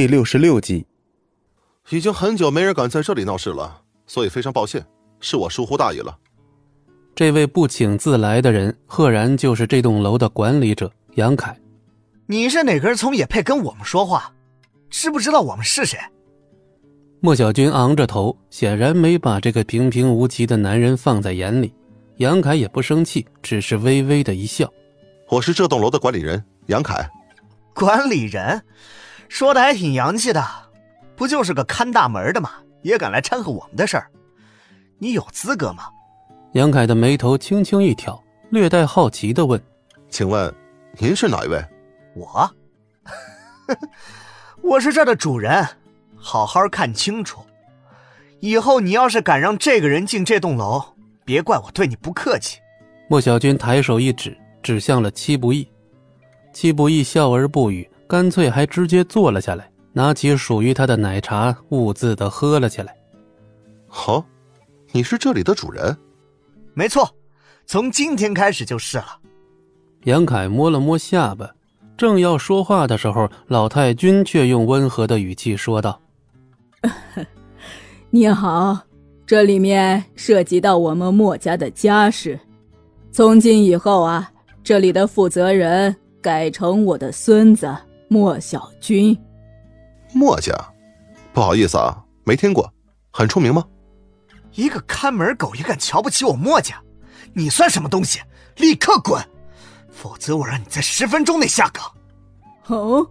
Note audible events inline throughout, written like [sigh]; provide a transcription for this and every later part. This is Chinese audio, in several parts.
第六十六集。已经很久没人敢在这里闹事了，所以非常抱歉，是我疏忽大意了。这位不请自来的人，赫然就是这栋楼的管理者杨凯。你是哪根葱也配跟我们说话？知不知道我们是谁？莫小军昂着头，显然没把这个平平无奇的男人放在眼里。杨凯也不生气，只是微微的一笑：“我是这栋楼的管理人杨凯。”管理人，说的还挺洋气的，不就是个看大门的吗？也敢来掺和我们的事儿？你有资格吗？杨凯的眉头轻轻一挑，略带好奇的问：“请问，您是哪一位？”“我，[laughs] 我是这儿的主人，好好看清楚。以后你要是敢让这个人进这栋楼，别怪我对你不客气。”莫小军抬手一指，指向了戚不义。戚不义笑而不语，干脆还直接坐了下来，拿起属于他的奶茶，兀自的喝了起来。好，你是这里的主人。没错，从今天开始就是了。杨凯摸了摸下巴，正要说话的时候，老太君却用温和的语气说道：“ [laughs] 你好，这里面涉及到我们墨家的家事，从今以后啊，这里的负责人改成我的孙子莫小军。莫家，不好意思啊，没听过，很出名吗？”一个看门狗也敢瞧不起我莫家，你算什么东西？立刻滚，否则我让你在十分钟内下岗。哦，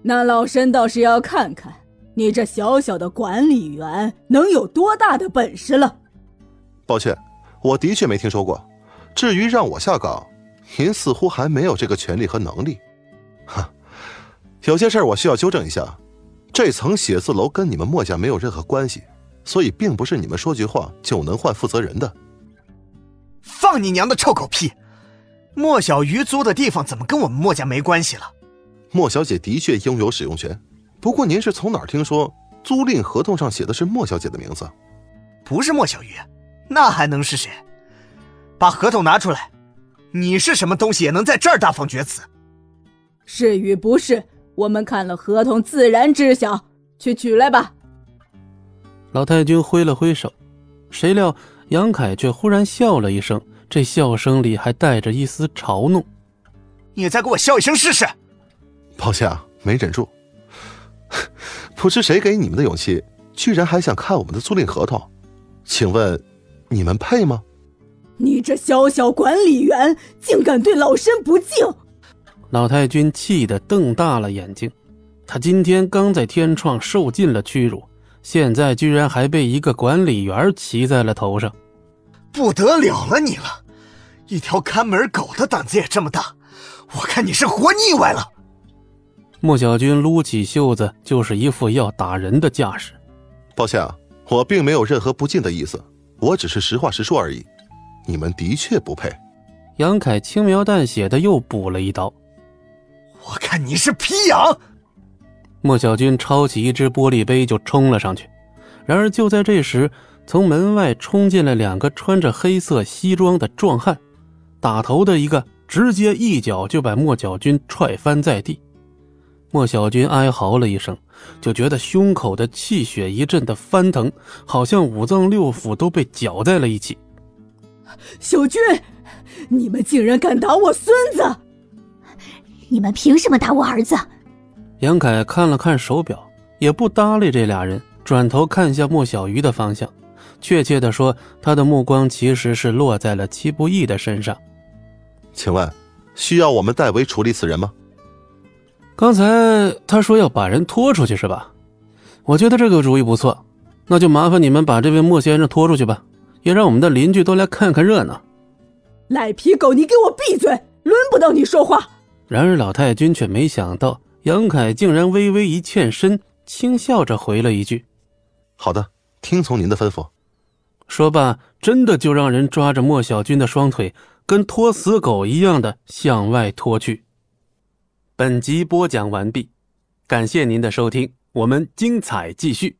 那老身倒是要看看你这小小的管理员能有多大的本事了。抱歉，我的确没听说过。至于让我下岗，您似乎还没有这个权利和能力。哈，有些事儿我需要纠正一下，这层写字楼跟你们墨家没有任何关系。所以，并不是你们说句话就能换负责人的。放你娘的臭狗屁！莫小鱼租的地方怎么跟我们莫家没关系了？莫小姐的确拥有使用权，不过您是从哪儿听说租赁合同上写的是莫小姐的名字？不是莫小鱼，那还能是谁？把合同拿出来！你是什么东西也能在这儿大放厥词？是与不是，我们看了合同自然知晓。去取来吧。老太君挥了挥手，谁料杨凯却忽然笑了一声，这笑声里还带着一丝嘲弄。你再给我笑一声试试！抱歉啊，没忍住。[laughs] 不知谁给你们的勇气，居然还想看我们的租赁合同？请问，你们配吗？你这小小管理员，竟敢对老身不敬！老太君气得瞪大了眼睛，他今天刚在天创受尽了屈辱。现在居然还被一个管理员骑在了头上，不得了了你了！一条看门狗的胆子也这么大，我看你是活腻歪了。莫小军撸起袖子，就是一副要打人的架势。抱歉啊，我并没有任何不敬的意思，我只是实话实说而已。你们的确不配。杨凯轻描淡写的又补了一刀。我看你是皮痒。莫小军抄起一只玻璃杯就冲了上去，然而就在这时，从门外冲进来两个穿着黑色西装的壮汉，打头的一个直接一脚就把莫小军踹翻在地。莫小军哀嚎了一声，就觉得胸口的气血一阵的翻腾，好像五脏六腑都被搅在了一起。小军，你们竟然敢打我孙子！你们凭什么打我儿子？杨凯看了看手表，也不搭理这俩人，转头看向莫小鱼的方向。确切的说，他的目光其实是落在了戚不义的身上。请问，需要我们代为处理此人吗？刚才他说要把人拖出去，是吧？我觉得这个主意不错，那就麻烦你们把这位莫先生拖出去吧，也让我们的邻居都来看看热闹。赖皮狗，你给我闭嘴！轮不到你说话。然而老太君却没想到。杨凯竟然微微一欠身，轻笑着回了一句：“好的，听从您的吩咐。”说罢，真的就让人抓着莫小军的双腿，跟拖死狗一样的向外拖去。本集播讲完毕，感谢您的收听，我们精彩继续。